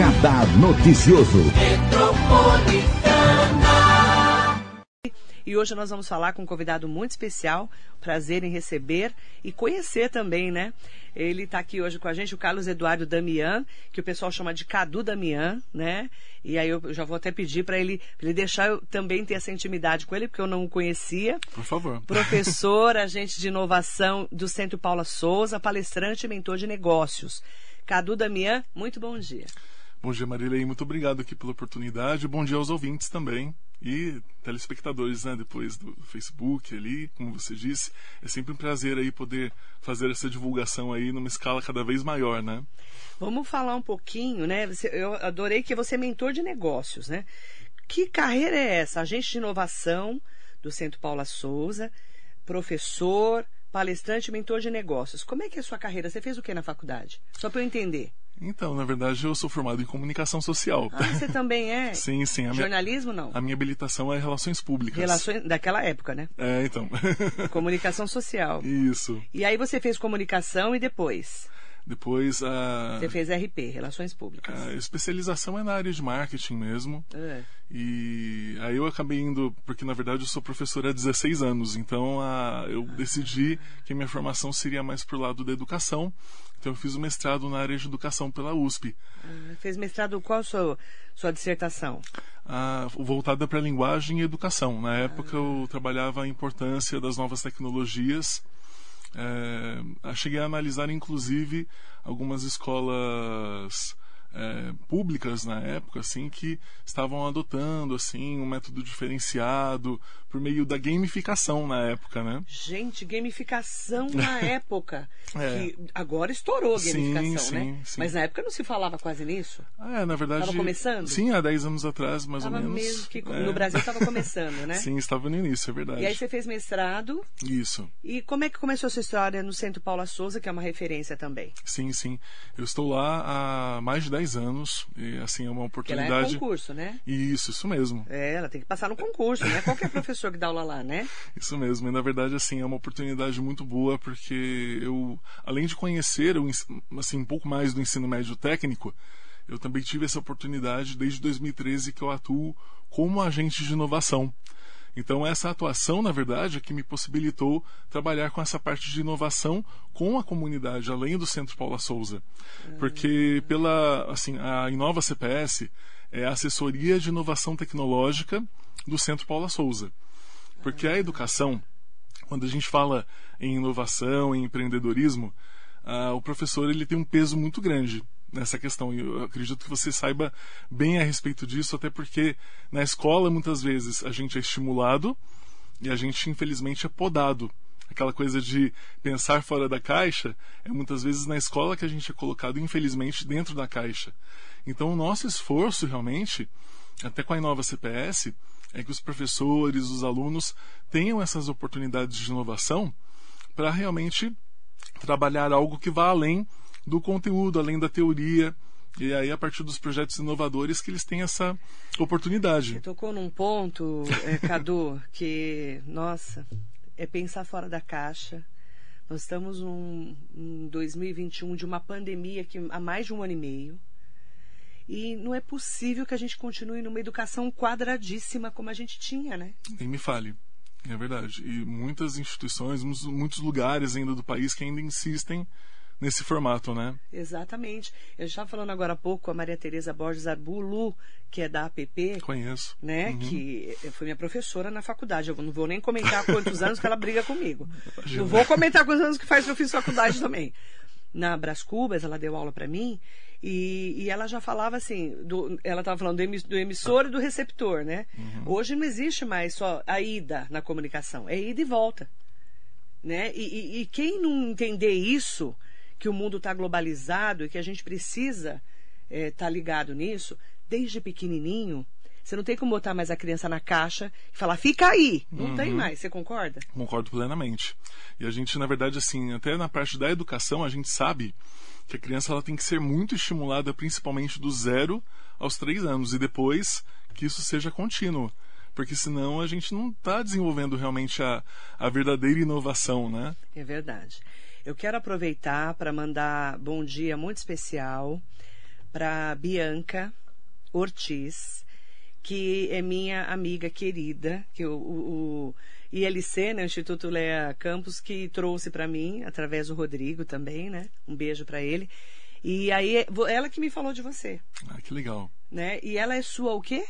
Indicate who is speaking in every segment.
Speaker 1: Radar Noticioso.
Speaker 2: E hoje nós vamos falar com um convidado muito especial. Prazer em receber e conhecer também, né? Ele está aqui hoje com a gente, o Carlos Eduardo Damian, que o pessoal chama de Cadu Damian, né? E aí eu já vou até pedir para ele, ele deixar eu também ter essa intimidade com ele, porque eu não o conhecia.
Speaker 3: Por favor.
Speaker 2: Professor, agente de inovação do Centro Paula Souza, palestrante e mentor de negócios. Cadu Damian, muito bom dia.
Speaker 3: Bom dia, Marilei. Muito obrigado aqui pela oportunidade. Bom dia aos ouvintes também e telespectadores, né, depois do Facebook ali, como você disse, é sempre um prazer aí poder fazer essa divulgação aí numa escala cada vez maior, né?
Speaker 2: Vamos falar um pouquinho, né? Eu adorei que você é mentor de negócios, né? Que carreira é essa? Agente de inovação do Centro Paula Souza, professor, palestrante, mentor de negócios. Como é que é a sua carreira? Você fez o que na faculdade? Só para eu entender.
Speaker 3: Então, na verdade, eu sou formado em comunicação social.
Speaker 2: Ah, você também é?
Speaker 3: sim, sim.
Speaker 2: A Jornalismo,
Speaker 3: minha,
Speaker 2: não?
Speaker 3: A minha habilitação é relações públicas.
Speaker 2: Relações daquela época, né?
Speaker 3: É, então.
Speaker 2: comunicação social.
Speaker 3: Isso.
Speaker 2: E aí você fez comunicação e depois?
Speaker 3: Depois a.
Speaker 2: Você fez RP, Relações Públicas.
Speaker 3: A especialização é na área de marketing mesmo.
Speaker 2: É.
Speaker 3: E aí eu acabei indo, porque na verdade eu sou professor há 16 anos, então a, eu decidi que a minha formação seria mais pro lado da educação. Então eu fiz o mestrado na área de educação pela USP.
Speaker 2: Ah, fez mestrado qual a sua, sua dissertação?
Speaker 3: Ah, voltada para linguagem e educação. Na época ah. eu trabalhava a importância das novas tecnologias é, cheguei a analisar, inclusive, algumas escolas é, públicas na época, assim, que estavam adotando, assim, um método diferenciado por meio da gamificação na época, né?
Speaker 2: Gente, gamificação na época. É. Que agora estourou a gamificação,
Speaker 3: sim,
Speaker 2: né?
Speaker 3: Sim, sim.
Speaker 2: Mas na época não se falava quase nisso.
Speaker 3: Ah, é, na verdade.
Speaker 2: Estava começando?
Speaker 3: Sim, há 10 anos atrás, mais
Speaker 2: tava
Speaker 3: ou menos.
Speaker 2: mesmo que
Speaker 3: é.
Speaker 2: no Brasil estava começando, né?
Speaker 3: sim, estava no início, é verdade.
Speaker 2: E aí você fez mestrado.
Speaker 3: Isso.
Speaker 2: E como é que começou a sua história no Centro Paula Souza, que é uma referência também?
Speaker 3: Sim, sim. Eu estou lá há mais de 10 anos. E assim, é uma oportunidade. Porque ela
Speaker 2: é concurso, né?
Speaker 3: Isso, isso mesmo.
Speaker 2: É, ela tem que passar no concurso, né? Qualquer professor que dá aula lá, né?
Speaker 3: Isso mesmo. E na verdade, assim, é uma oportunidade muito boa porque eu, além de conhecer assim, um pouco mais do ensino médio técnico, eu também tive essa oportunidade desde 2013 que eu atuo como agente de inovação. Então essa atuação, na verdade, é que me possibilitou trabalhar com essa parte de inovação com a comunidade, além do Centro Paula Souza. Porque pela assim, a Inova CPS é a assessoria de inovação tecnológica do Centro Paula Souza. Porque a educação, quando a gente fala em inovação, em empreendedorismo, uh, o professor ele tem um peso muito grande nessa questão. E eu acredito que você saiba bem a respeito disso, até porque na escola muitas vezes a gente é estimulado e a gente infelizmente é podado. Aquela coisa de pensar fora da caixa é muitas vezes na escola que a gente é colocado, infelizmente, dentro da caixa. Então, o nosso esforço realmente, até com a Inova CPS, é que os professores, os alunos tenham essas oportunidades de inovação para realmente trabalhar algo que vá além do conteúdo, além da teoria. E aí, a partir dos projetos inovadores, que eles têm essa oportunidade.
Speaker 2: Você tocou num ponto, é, Cadu, que, nossa, é pensar fora da caixa. Nós estamos em 2021 de uma pandemia que há mais de um ano e meio. E não é possível que a gente continue numa educação quadradíssima como a gente tinha, né?
Speaker 3: Nem me fale. É verdade. E muitas instituições, muitos lugares ainda do país que ainda insistem nesse formato, né?
Speaker 2: Exatamente. Eu estava falando agora há pouco com a Maria Tereza Borges Arbulu, que é da APP.
Speaker 3: Conheço.
Speaker 2: Né? Uhum. Que foi minha professora na faculdade. Eu não vou nem comentar quantos anos que ela briga comigo. Imagina. Não vou comentar quantos anos que faz que eu fiz faculdade também. Na Bras Cubas, ela deu aula para mim. E, e, ela já falava assim, do, ela estava falando do, do, emissor e do receptor, né? Uhum. Hoje não existe mais só a ida na comunicação, é ida e volta. Né? E, e, e quem não entender isso, que o mundo está globalizado e que a gente precisa estar é, tá ligado nisso, desde pequenininho, você não tem como botar mais a criança na caixa e falar, fica aí. Não uhum. tem mais. Você concorda?
Speaker 3: Concordo plenamente. E a gente, na verdade, assim, até na parte da educação, a gente sabe que a criança ela tem que ser muito estimulada, principalmente do zero aos três anos, e depois que isso seja contínuo. Porque senão a gente não está desenvolvendo realmente a, a verdadeira inovação, né?
Speaker 2: É verdade. Eu quero aproveitar para mandar bom dia muito especial para Bianca Ortiz, que é minha amiga querida, que o, o, ILC, né, o Instituto Lea Campos, que trouxe para mim, através do Rodrigo também, né? Um beijo para ele. E aí, ela que me falou de você.
Speaker 3: Ah, que legal.
Speaker 2: Né? E ela é sua o quê?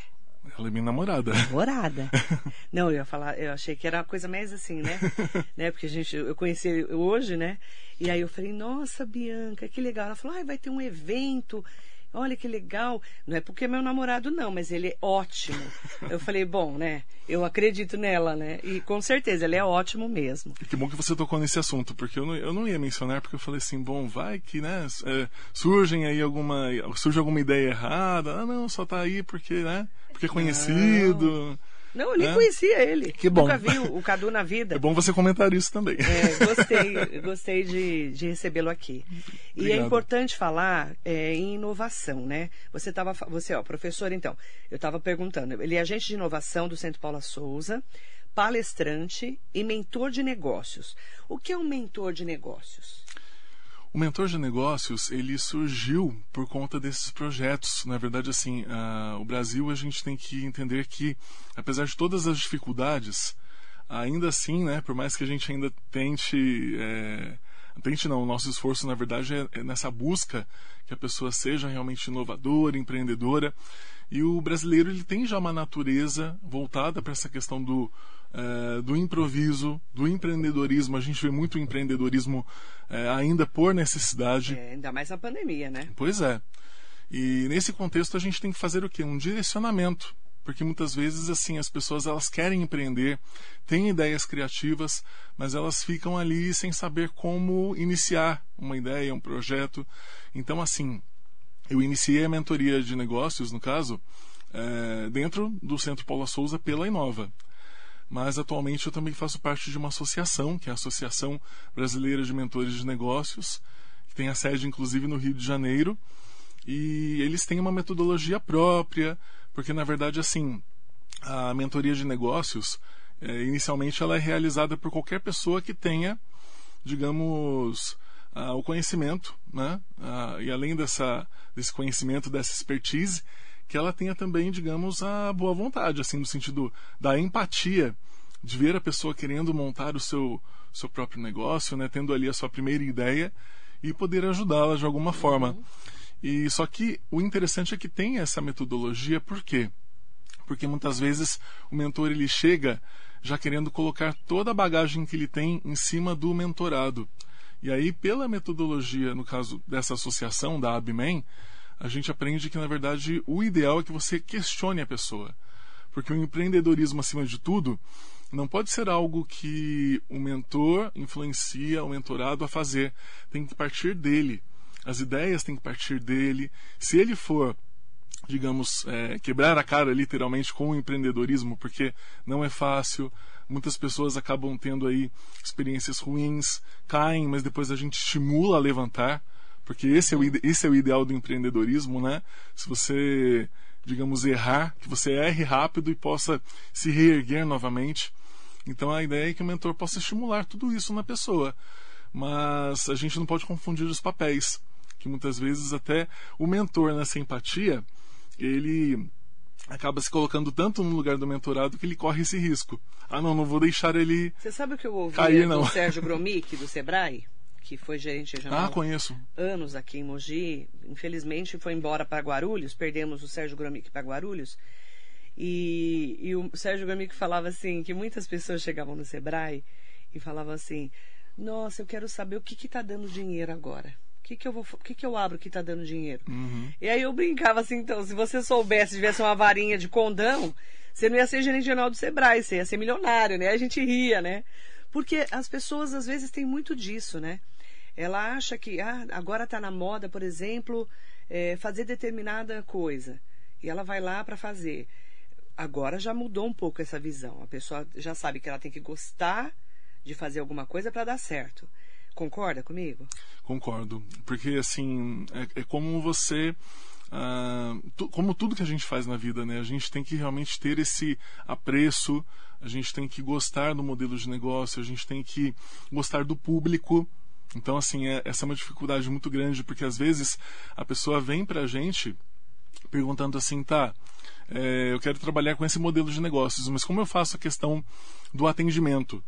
Speaker 3: Ela é minha namorada.
Speaker 2: Namorada. Não, eu ia falar, eu achei que era uma coisa mais assim, né? né? Porque a gente, eu conheci hoje, né? E aí eu falei, nossa, Bianca, que legal. Ela falou, ah, vai ter um evento olha que legal. Não é porque é meu namorado, não, mas ele é ótimo. Eu falei, bom, né? Eu acredito nela, né? E com certeza, ele é ótimo mesmo.
Speaker 3: E que bom que você tocou nesse assunto, porque eu não, eu não ia mencionar, porque eu falei assim, bom, vai que, né? É, surgem aí alguma. Surge alguma ideia errada. Ah, não, só tá aí porque, né? Porque é conhecido. Não.
Speaker 2: Não, eu nem é? conhecia ele.
Speaker 3: Que bom.
Speaker 2: Nunca vi o Cadu na vida.
Speaker 3: É bom você comentar isso também.
Speaker 2: É, gostei, gostei de, de recebê-lo aqui. Obrigado. E é importante falar é, em inovação, né? Você estava, você, ó, professor, então, eu estava perguntando. Ele é agente de inovação do Centro Paula Souza, palestrante e mentor de negócios. O que é um mentor de negócios?
Speaker 3: O mentor de negócios ele surgiu por conta desses projetos. Na verdade, assim, uh, o Brasil a gente tem que entender que, apesar de todas as dificuldades, ainda assim, né, por mais que a gente ainda tente, é, tente não, o nosso esforço na verdade é, é nessa busca que a pessoa seja realmente inovadora, empreendedora. E o brasileiro ele tem já uma natureza voltada para essa questão do é, do improviso, do empreendedorismo. A gente vê muito empreendedorismo é, ainda por necessidade.
Speaker 2: É, ainda mais na pandemia, né?
Speaker 3: Pois é. E nesse contexto a gente tem que fazer o quê? Um direcionamento. Porque muitas vezes assim as pessoas elas querem empreender, têm ideias criativas, mas elas ficam ali sem saber como iniciar uma ideia, um projeto. Então assim, eu iniciei a mentoria de negócios, no caso, é, dentro do Centro Paula Souza pela Inova mas atualmente eu também faço parte de uma associação, que é a Associação Brasileira de Mentores de Negócios, que tem a sede inclusive no Rio de Janeiro, e eles têm uma metodologia própria, porque na verdade assim, a mentoria de negócios, é, inicialmente ela é realizada por qualquer pessoa que tenha, digamos, uh, o conhecimento, né? Uh, e além dessa, desse conhecimento, dessa expertise, que ela tenha também, digamos, a boa vontade, assim, no sentido da empatia, de ver a pessoa querendo montar o seu, seu próprio negócio, né, tendo ali a sua primeira ideia e poder ajudá-la de alguma forma. Uhum. E só que o interessante é que tem essa metodologia, por quê? Porque muitas vezes o mentor ele chega já querendo colocar toda a bagagem que ele tem em cima do mentorado. E aí, pela metodologia, no caso dessa associação da Abmen, a gente aprende que, na verdade, o ideal é que você questione a pessoa. Porque o empreendedorismo, acima de tudo, não pode ser algo que o mentor influencia o mentorado a fazer. Tem que partir dele. As ideias têm que partir dele. Se ele for digamos, é, quebrar a cara literalmente com o empreendedorismo, porque não é fácil. Muitas pessoas acabam tendo aí experiências ruins, caem, mas depois a gente estimula a levantar porque esse é o, esse é o ideal do empreendedorismo, né? Se você, digamos, errar, que você erre rápido e possa se reerguer novamente. Então a ideia é que o mentor possa estimular tudo isso na pessoa. Mas a gente não pode confundir os papéis, que muitas vezes até o mentor nessa empatia, ele acaba se colocando tanto no lugar do mentorado que ele corre esse risco. Ah, não, não vou deixar ele
Speaker 2: Você sabe o que eu ouvi
Speaker 3: cair, não.
Speaker 2: do Sérgio Gromick, do Sebrae? Que foi gerente regional.
Speaker 3: Ah, conheço.
Speaker 2: Anos aqui em Mogi. Infelizmente foi embora para Guarulhos. Perdemos o Sérgio Gromick para Guarulhos. E, e, o Sérgio Gromick falava assim, que muitas pessoas chegavam no Sebrae e falavam assim, nossa, eu quero saber o que está dando dinheiro agora. O que, que, eu vou, o que, que eu abro que está dando dinheiro?
Speaker 3: Uhum.
Speaker 2: E aí eu brincava assim, então, se você soubesse, tivesse uma varinha de condão, você não ia ser gerente regional do Sebrae, você ia ser milionário, né? A gente ria, né? Porque as pessoas às vezes têm muito disso, né? Ela acha que ah, agora está na moda, por exemplo, é, fazer determinada coisa. E ela vai lá para fazer. Agora já mudou um pouco essa visão. A pessoa já sabe que ela tem que gostar de fazer alguma coisa para dar certo. Concorda comigo?
Speaker 3: Concordo. Porque, assim, é, é como você. Uh, tu, como tudo que a gente faz na vida, né? A gente tem que realmente ter esse apreço, a gente tem que gostar do modelo de negócio, a gente tem que gostar do público, Então, assim, é, essa é uma dificuldade muito grande, porque às vezes a pessoa vem para a gente perguntando assim, tá, é, eu quero trabalhar com esse modelo de negócios, mas como eu faço a questão do atendimento?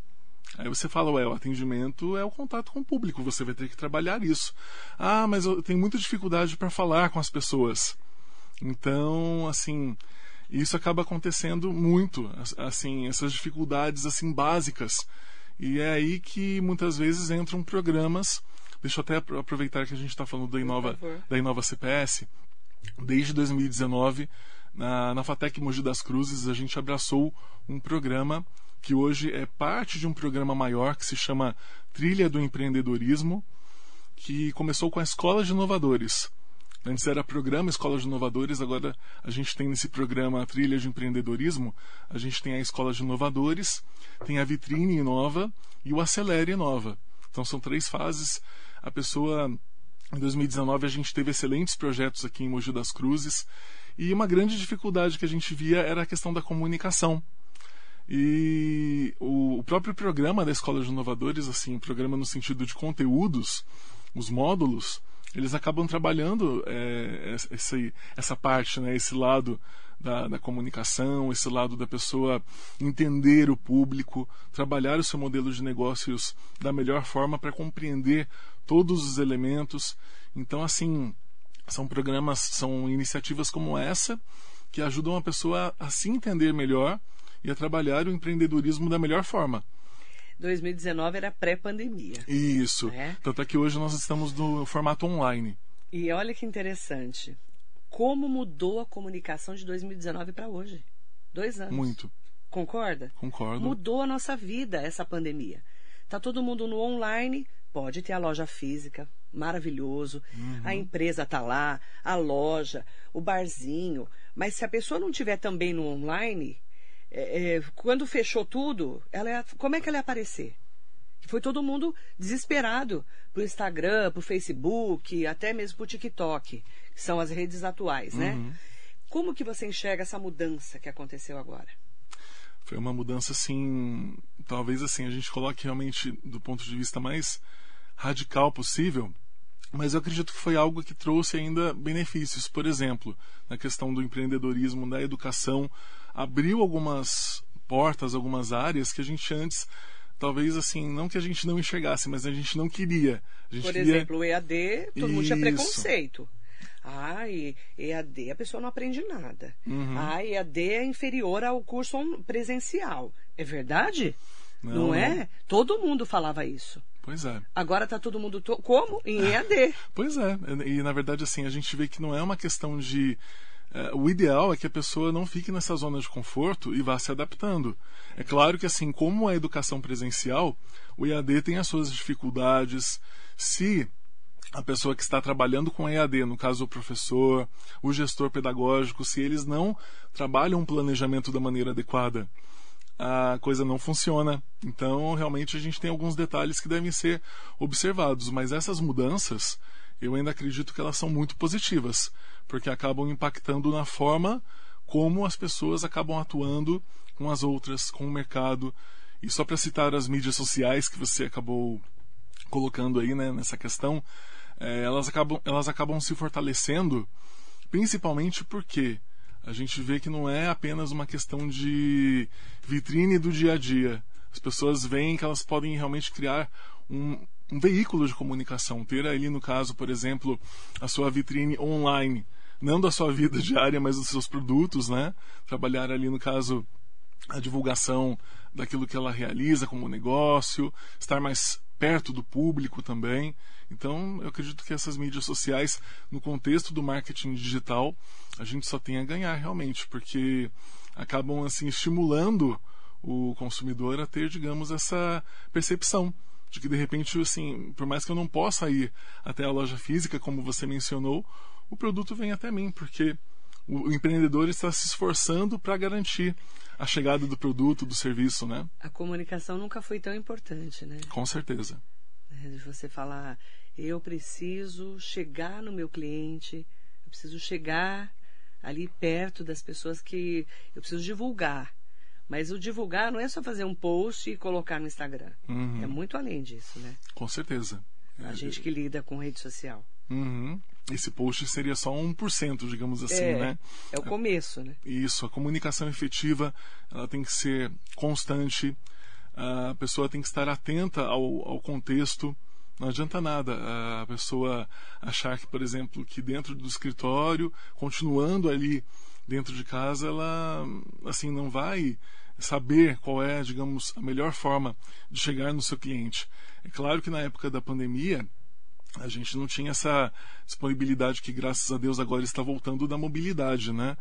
Speaker 3: Aí você fala, ué, o atendimento é o contato com o público, você vai ter que trabalhar isso. Ah, mas eu tenho muita dificuldade para falar com as pessoas. Então, assim, isso acaba acontecendo muito, assim, essas dificuldades assim básicas. E é aí que muitas vezes entram programas. Deixa eu até aproveitar que a gente está falando da Inova, da Inova CPS. Desde 2019, na, na FATEC Mogi das Cruzes, a gente abraçou um programa que hoje é parte de um programa maior que se chama Trilha do Empreendedorismo, que começou com a Escola de Inovadores. Antes era programa Escola de Inovadores, agora a gente tem nesse programa Trilha de Empreendedorismo, a gente tem a Escola de Inovadores, tem a Vitrine Inova e o Acelere Inova. Então são três fases. A pessoa, em 2019, a gente teve excelentes projetos aqui em Mogi das Cruzes e uma grande dificuldade que a gente via era a questão da comunicação. E o próprio programa da Escola de Inovadores, assim, programa no sentido de conteúdos, os módulos, eles acabam trabalhando é, esse, essa parte, né, esse lado da, da, comunicação, esse lado da pessoa entender o público, trabalhar o seu modelo de negócios da melhor forma para compreender todos os elementos. Então, assim, são programas, são iniciativas como essa que ajudam a pessoa a se entender melhor e a trabalhar o empreendedorismo da melhor forma.
Speaker 2: 2019 era pré-pandemia.
Speaker 3: Isso. Né? Tanto é que hoje nós estamos no formato online.
Speaker 2: E olha que interessante. Como mudou a comunicação de 2019 para hoje? Dois anos.
Speaker 3: Muito.
Speaker 2: Concorda?
Speaker 3: Concordo.
Speaker 2: Mudou a nossa vida essa pandemia. Tá todo mundo no online, pode ter a loja física, maravilhoso. Uhum. A empresa tá lá, a loja, o barzinho. Mas se a pessoa não tiver também no online, é, é, quando fechou tudo, ela como é que ela ia aparecer? Foi todo mundo desesperado pro Instagram, pro Facebook, até mesmo pro TikTok, que são as redes atuais, né? Uhum. Como que você enxerga essa mudança que aconteceu agora?
Speaker 3: Foi uma mudança assim, talvez assim a gente coloque realmente do ponto de vista mais radical possível, mas eu acredito que foi algo que trouxe ainda benefícios. Por exemplo, na questão do empreendedorismo, da educação, abriu algumas portas, algumas áreas que a gente antes talvez assim, não que a gente não enxergasse, mas a gente não queria. Gente
Speaker 2: Por
Speaker 3: queria...
Speaker 2: exemplo, o EAD, todo Isso. mundo tinha preconceito. Ah, EAD a pessoa não aprende nada. Uhum. Ah, EAD é inferior ao curso presencial. É verdade? Não, não é? Não. Todo mundo falava isso.
Speaker 3: Pois é.
Speaker 2: Agora está todo mundo to... como? Em EAD.
Speaker 3: pois é. E na verdade assim, a gente vê que não é uma questão de o ideal é que a pessoa não fique nessa zona de conforto e vá se adaptando. É claro que, assim como a educação presencial, o EAD tem as suas dificuldades. Se a pessoa que está trabalhando com EAD, no caso o professor, o gestor pedagógico, se eles não trabalham um planejamento da maneira adequada, a coisa não funciona. Então, realmente, a gente tem alguns detalhes que devem ser observados, mas essas mudanças, eu ainda acredito que elas são muito positivas porque acabam impactando na forma como as pessoas acabam atuando com as outras, com o mercado. E só para citar as mídias sociais que você acabou colocando aí né, nessa questão, é, elas, acabam, elas acabam se fortalecendo, principalmente porque a gente vê que não é apenas uma questão de vitrine do dia a dia. As pessoas veem que elas podem realmente criar um, um veículo de comunicação, ter ali no caso, por exemplo, a sua vitrine online não da sua vida diária, mas dos seus produtos, né? Trabalhar ali, no caso, a divulgação daquilo que ela realiza como negócio, estar mais perto do público também. Então, eu acredito que essas mídias sociais, no contexto do marketing digital, a gente só tem a ganhar realmente, porque acabam assim estimulando o consumidor a ter, digamos, essa percepção de que de repente, assim, por mais que eu não possa ir até a loja física, como você mencionou, o produto vem até mim, porque o, empreendedor está se esforçando para garantir a chegada do produto, do serviço, né?
Speaker 2: A comunicação nunca foi tão importante, né?
Speaker 3: Com certeza.
Speaker 2: É, de você falar, eu preciso chegar no meu cliente, eu preciso chegar ali perto das pessoas que eu preciso divulgar. Mas o divulgar não é só fazer um post e colocar no Instagram. Uhum. É muito além disso, né?
Speaker 3: Com certeza.
Speaker 2: A gente que lida com rede social.
Speaker 3: Uhum. Esse post seria só 1%, digamos assim,
Speaker 2: é,
Speaker 3: né?
Speaker 2: É o começo, né?
Speaker 3: Isso, a comunicação efetiva, ela tem que ser constante, a pessoa tem que estar atenta ao, ao contexto, não adianta nada a pessoa achar que, por exemplo, que dentro do escritório, continuando ali dentro de casa, ela assim não vai saber qual é, digamos, a melhor forma de chegar no seu cliente. É claro que na época da pandemia a gente não tinha essa disponibilidade que, graças a Deus, agora está voltando da mobilidade, né?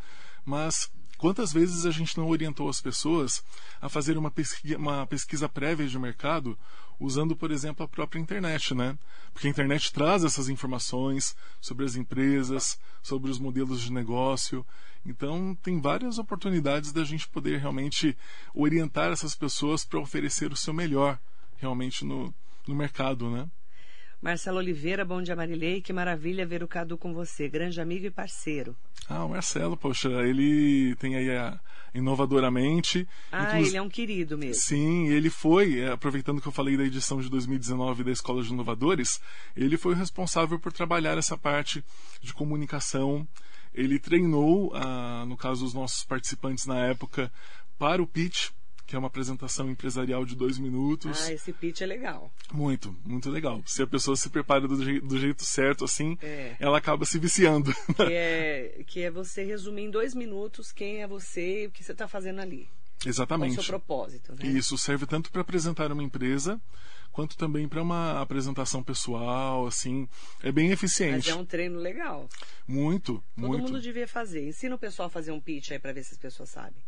Speaker 3: Mas quantas vezes a gente não orientou as pessoas a fazer uma pesquisa, uma pesquisa prévia de mercado usando, por exemplo, a própria internet, né? Porque a internet traz essas informações sobre as empresas, sobre os modelos de negócio. Então, tem várias oportunidades da gente poder realmente orientar essas pessoas para oferecer o seu melhor realmente no, no mercado, né?
Speaker 2: Marcelo Oliveira, bom dia Marilei, que maravilha ver o Cadu com você, grande amigo e parceiro.
Speaker 3: Ah, o Marcelo, poxa, ele tem aí a Inovadoramente.
Speaker 2: Ah, ele é um querido mesmo.
Speaker 3: Sim, ele foi, é, aproveitando que eu falei da edição de 2019 da Escola de Inovadores, ele foi o responsável por trabalhar essa parte de comunicação. Ele treinou, ah, no caso, os nossos participantes na época, para o pitch, que é uma apresentação empresarial de dois minutos.
Speaker 2: Ah, esse pitch é legal.
Speaker 3: Muito, muito legal. Se a pessoa se prepara do, jeito, do jeito certo, assim, é. ela acaba se viciando.
Speaker 2: Que é, que é você resumir em dois minutos quem é você e o que você está fazendo ali.
Speaker 3: Exatamente.
Speaker 2: Qual o seu propósito. Né?
Speaker 3: E isso serve tanto para apresentar uma empresa quanto também para uma apresentação pessoal, assim, é bem eficiente.
Speaker 2: Mas é um treino legal.
Speaker 3: Muito,
Speaker 2: Todo
Speaker 3: muito.
Speaker 2: mundo devia fazer. Ensina o pessoal a fazer um pitch aí para ver se as pessoas sabem.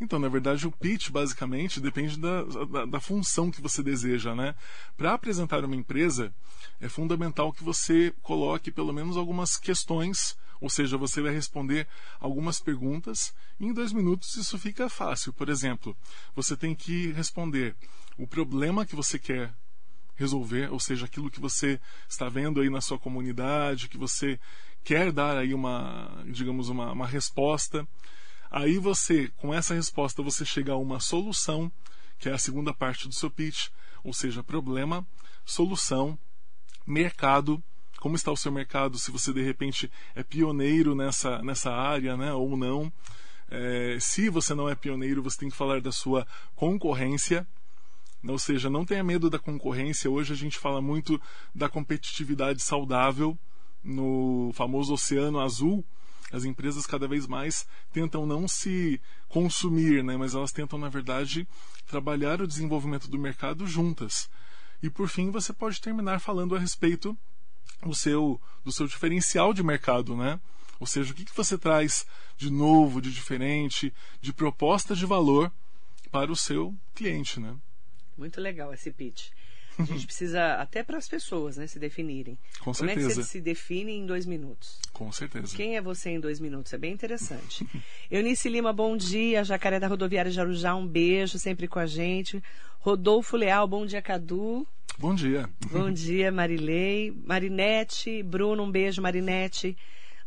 Speaker 3: Então, na verdade, o pitch basicamente depende da, da, da função que você deseja, né? Para apresentar uma empresa, é fundamental que você coloque pelo menos algumas questões, ou seja, você vai responder algumas perguntas e em dois minutos isso fica fácil. Por exemplo, você tem que responder o problema que você quer resolver, ou seja, aquilo que você está vendo aí na sua comunidade, que você quer dar aí uma, digamos, uma, uma resposta. Aí você, com essa resposta, você chega a uma solução, que é a segunda parte do seu pitch, ou seja, problema, solução, mercado, como está o seu mercado, se você de repente é pioneiro nessa, nessa área né, ou não. É, se você não é pioneiro, você tem que falar da sua concorrência. Ou seja, não tenha medo da concorrência. Hoje a gente fala muito da competitividade saudável no famoso Oceano Azul as empresas cada vez mais tentam não se consumir, né, mas elas tentam, na verdade, trabalhar o desenvolvimento do mercado juntas. E por fim, você pode terminar falando a respeito do seu, do seu diferencial de mercado, né? Ou seja, o que, que você traz de novo, de diferente, de proposta de valor para o seu cliente, né?
Speaker 2: Muito legal esse pitch. A gente precisa, até para as pessoas, né, se definirem.
Speaker 3: Com
Speaker 2: Como
Speaker 3: certeza.
Speaker 2: é que você se define em dois minutos?
Speaker 3: Com certeza.
Speaker 2: Quem é você em dois minutos? É bem interessante. Eunice Lima, bom dia. Jacaré da Rodoviária de Arujá, um beijo, sempre com a gente. Rodolfo Leal, bom dia, Cadu.
Speaker 3: Bom dia.
Speaker 2: Bom dia, Marilei. Marinete, Bruno, um beijo, Marinete,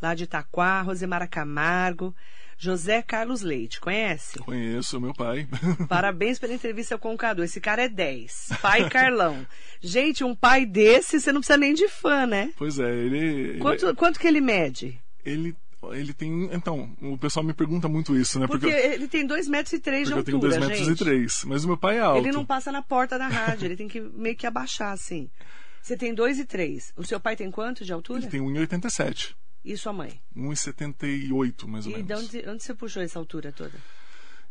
Speaker 2: lá de Itaquá. Rosemara Camargo. José Carlos Leite, conhece?
Speaker 3: Conheço, meu pai.
Speaker 2: Parabéns pela entrevista com o Cadu. Esse cara é 10. Pai Carlão. Gente, um pai desse, você não precisa nem de fã, né?
Speaker 3: Pois é, ele.
Speaker 2: Quanto,
Speaker 3: ele,
Speaker 2: quanto que ele mede?
Speaker 3: Ele. Ele tem. Então, o pessoal me pergunta muito isso, né?
Speaker 2: Porque, porque ele tem 2 metros e 3 de altura.
Speaker 3: Eu tenho 2 metros
Speaker 2: gente.
Speaker 3: e 3. Mas o meu pai é alto.
Speaker 2: Ele não passa na porta da rádio, ele tem que meio que abaixar, assim. Você tem 2 e 3. O seu pai tem quanto de altura?
Speaker 3: Ele tem 1,87.
Speaker 2: E sua mãe?
Speaker 3: 1,78 mais ou
Speaker 2: e
Speaker 3: menos.
Speaker 2: E de onde, onde você puxou essa altura toda?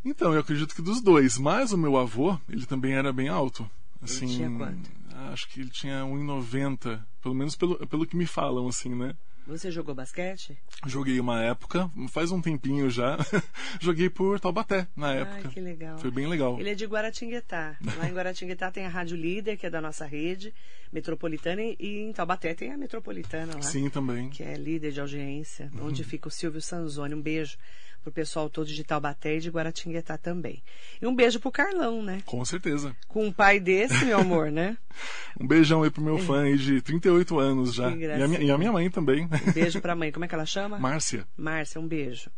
Speaker 3: Então, eu acredito que dos dois. Mas o meu avô, ele também era bem alto. Assim,
Speaker 2: ele tinha quanto?
Speaker 3: Acho que ele tinha 1,90. Pelo menos pelo, pelo que me falam, assim, né?
Speaker 2: Você jogou basquete?
Speaker 3: Joguei uma época, faz um tempinho já. Joguei por Taubaté na época.
Speaker 2: Ai, que legal.
Speaker 3: Foi bem legal.
Speaker 2: Ele é de Guaratinguetá. Lá em Guaratinguetá tem a Rádio Líder, que é da nossa rede metropolitana, e em Taubaté tem a metropolitana lá.
Speaker 3: Sim, também.
Speaker 2: Que é líder de audiência, uhum. onde fica o Silvio Sanzoni. Um beijo pro pessoal todo de Taubaté e de Guaratinguetá também. E um beijo pro Carlão, né?
Speaker 3: Com certeza.
Speaker 2: Com um pai desse, meu amor, né?
Speaker 3: um beijão aí pro meu fã aí de 38 anos já. E a, minha, e a minha mãe também.
Speaker 2: Um beijo pra mãe. Como é que ela chama?
Speaker 3: Márcia.
Speaker 2: Márcia, um beijo.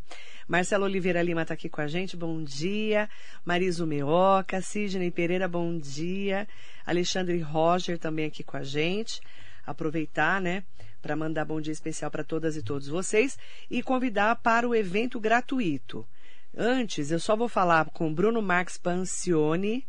Speaker 2: Marcelo Oliveira Lima está aqui com a gente, bom dia. Mariso Meoca, Sidney Pereira, bom dia. Alexandre Roger também aqui com a gente. aproveitar, né, para mandar bom dia especial para todas e todos vocês e convidar para o evento gratuito. Antes, eu só vou falar com Bruno Marques Pancione.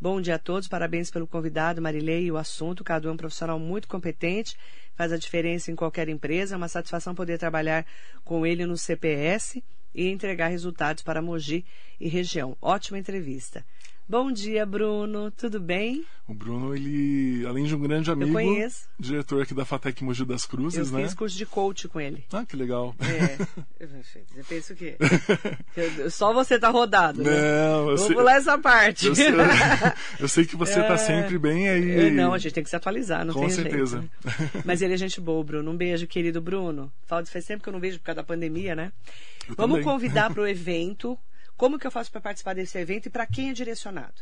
Speaker 2: Bom dia a todos, parabéns pelo convidado, Marilei, e o assunto. Cada um é um profissional muito competente, faz a diferença em qualquer empresa. É uma satisfação poder trabalhar com ele no CPS e entregar resultados para Mogi e região. Ótima entrevista. Bom dia, Bruno. Tudo bem?
Speaker 3: O Bruno, ele, além de um grande amigo,
Speaker 2: Eu conheço.
Speaker 3: diretor aqui da Fatec Mogi das Cruzes,
Speaker 2: Eu
Speaker 3: né?
Speaker 2: fiz curso de coach com ele.
Speaker 3: Ah, que legal.
Speaker 2: É. Você pensa o quê? Eu- Só você tá rodado, né?
Speaker 3: Não, eu
Speaker 2: Vou
Speaker 3: sei,
Speaker 2: pular essa parte.
Speaker 3: eu sei, eu sei que você tá sempre bem aí.
Speaker 2: É, Não, a gente tem que se atualizar, não
Speaker 3: Com
Speaker 2: tem
Speaker 3: certeza.
Speaker 2: jeito. Mas ele é gente boa, Bruno. Um beijo, querido Bruno. Fala- Faz tempo que eu não vejo por causa da pandemia, né?
Speaker 3: Eu
Speaker 2: Vamos
Speaker 3: também.
Speaker 2: convidar para o evento. Como que eu faço para participar desse evento e para quem é direcionado?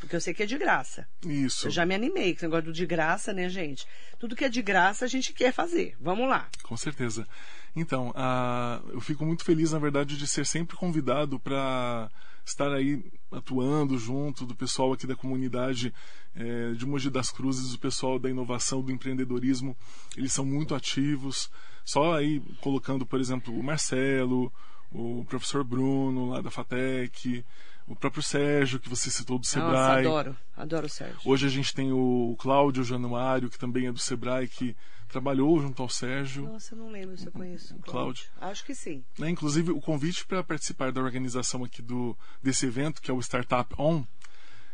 Speaker 2: Porque eu sei que é de graça.
Speaker 3: Isso,
Speaker 2: Eu já me animei com esse negócio do de graça, né, gente? Tudo que é de graça a gente quer fazer. Vamos lá.
Speaker 3: com certeza. Então, a- eu fico muito feliz, na verdade, de ser sempre convidado para estar aí atuando junto do pessoal aqui da comunidade eh, de Mogi das Cruzes, o pessoal da inovação, do empreendedorismo. Eles são muito ativos. Só aí colocando, por exemplo, o Marcelo, o professor Bruno, lá da FATEC, o próprio Sérgio, que você citou do
Speaker 2: Nossa,
Speaker 3: Sebrae.
Speaker 2: adoro. Adoro o Sérgio.
Speaker 3: Hoje a gente tem o Cláudio Januário, que também é do Sebrae, que trabalhou junto ao Sérgio.
Speaker 2: Nossa, eu não lembro se eu conheço o
Speaker 3: Cláudio.
Speaker 2: Acho que sim.
Speaker 3: Né, Inclusive, o convite para participar da organização aqui do, desse evento, que é o Startup On,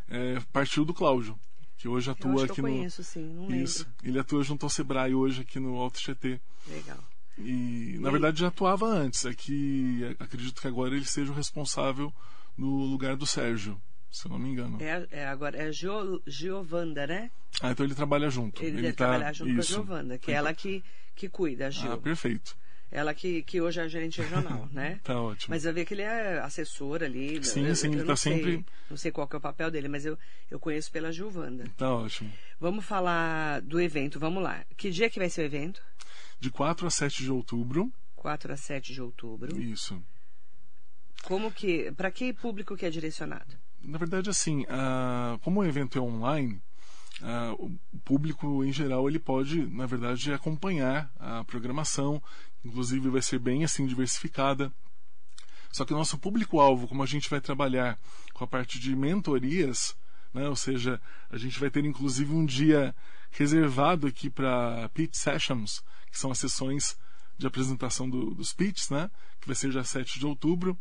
Speaker 3: é, partiu do Cláudio, que hoje
Speaker 2: Eu
Speaker 3: atua
Speaker 2: acho que
Speaker 3: aqui
Speaker 2: eu
Speaker 3: no.
Speaker 2: conheço, sim. Não lembro.
Speaker 3: Isso. Ele atua junto ao Sebrae hoje aqui no Alto GT.
Speaker 2: Legal.
Speaker 3: E, na
Speaker 2: E-
Speaker 3: verdade, já atuava antes. É que é, acredito que agora ele seja o responsável no lugar do Sérgio, se eu não me engano.
Speaker 2: É, é agora é Gio, Giovanda, né?
Speaker 3: Ah, então ele trabalha junto.
Speaker 2: Ele, deve
Speaker 3: tá-
Speaker 2: trabalhar junto com a
Speaker 3: isso.
Speaker 2: Giovanda, que é ela que, que cuida, a Gil.
Speaker 3: Ah, perfeito.
Speaker 2: Ela que, que hoje é a gerente regional, né?
Speaker 3: Tá ótimo.
Speaker 2: Mas eu vi que ele é assessor ali.
Speaker 3: Sim,
Speaker 2: eu,
Speaker 3: sim,
Speaker 2: eu
Speaker 3: ele tá
Speaker 2: sei,
Speaker 3: sempre-
Speaker 2: Não sei qual que é o papel dele, mas eu, eu conheço pela Giovanda.
Speaker 3: Tá ótimo.
Speaker 2: Vamos falar do evento, vamos lá. Que dia que vai ser o evento?
Speaker 3: De 4 a 7 de outubro.
Speaker 2: 4 a 7 de outubro.
Speaker 3: Isso.
Speaker 2: Como que. Para que público que é direcionado?
Speaker 3: Na verdade, assim, ah, como o evento é online, ah, o público em geral ele pode, na verdade, acompanhar a programação. Inclusive, vai ser bem assim diversificada. Só que o nosso público-alvo, como a gente vai trabalhar com a parte de mentorias, né, ou seja, a gente vai ter inclusive um dia reservado aqui para pitch sessions, que são as sessões de apresentação do- dos pitches, né, que vai ser dia 7 de outubro.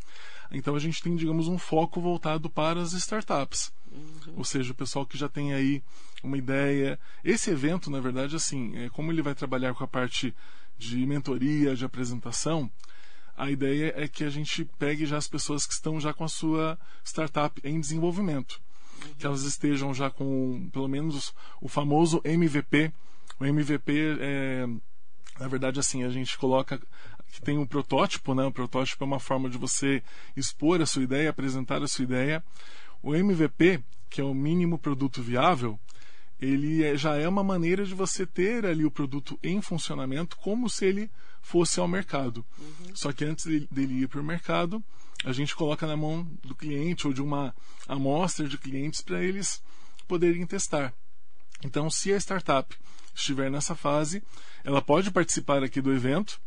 Speaker 3: Então a gente tem, digamos, um foco voltado para as startups. Ou seja, o pessoal que já tem aí uma ideia. Esse evento, na verdade, assim, é, como ele vai trabalhar com a parte de mentoria, de apresentação, a ideia é que a gente pegue já as pessoas que estão já com a sua startup em desenvolvimento. Que elas estejam já com, pelo menos, o famoso MVP. O MVP é, na verdade, assim, a gente coloca que tem um protótipo, né? O protótipo é uma forma de você expor a sua ideia, apresentar a sua ideia. O MVP, que é o mínimo produto viável, ele é- já é uma maneira de você ter ali o produto em funcionamento como se ele fosse ao mercado. Só que antes de- dele ir para o mercado, a gente coloca na mão do cliente ou de uma amostra de clientes para eles poderem testar. Então, se a startup estiver nessa fase, ela pode participar aqui do evento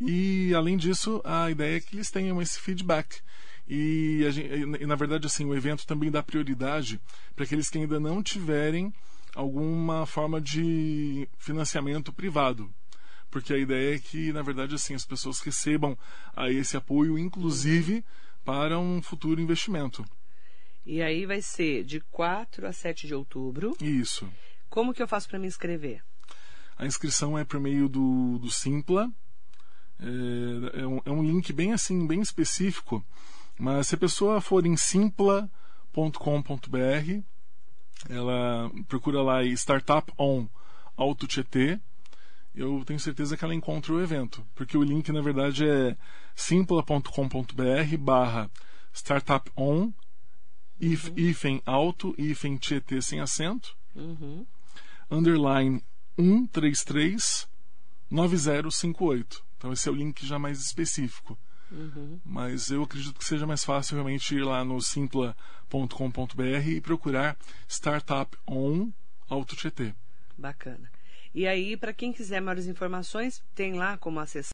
Speaker 3: e, além disso, a ideia é que eles tenham esse feedback. E, a gen- e, na verdade, assim, o evento também dá prioridade para aqueles que ainda não tiverem alguma forma de financiamento privado. Porque a ideia é que, na verdade, assim, as pessoas recebam aí esse apoio, inclusive para um futuro investimento.
Speaker 2: E aí vai ser de 4 a 7 de outubro.
Speaker 3: Isso.
Speaker 2: Como que eu faço para me inscrever?
Speaker 3: A inscrição é por meio do, do Simpla. É, é um, é um link bem assim, bem específico. Mas se a pessoa for em simpla.com.br, ela procura lá aí Startup On Auto Tietê, eu tenho certeza que ela encontra o evento. Porque o link, na verdade, é simpla.com.br barra Startup On if, hífen alto, hífen Tietê sem acento,
Speaker 2: Uhum.
Speaker 3: Underline 133 9058. Então esse é o link já mais específico.
Speaker 2: Uhum.
Speaker 3: Mas eu acredito que seja mais fácil realmente ir lá no simpla.com.br e procurar Startup On Auto Tietê.
Speaker 2: Bacana. E aí, para quem quiser maiores informações, tem lá como acessar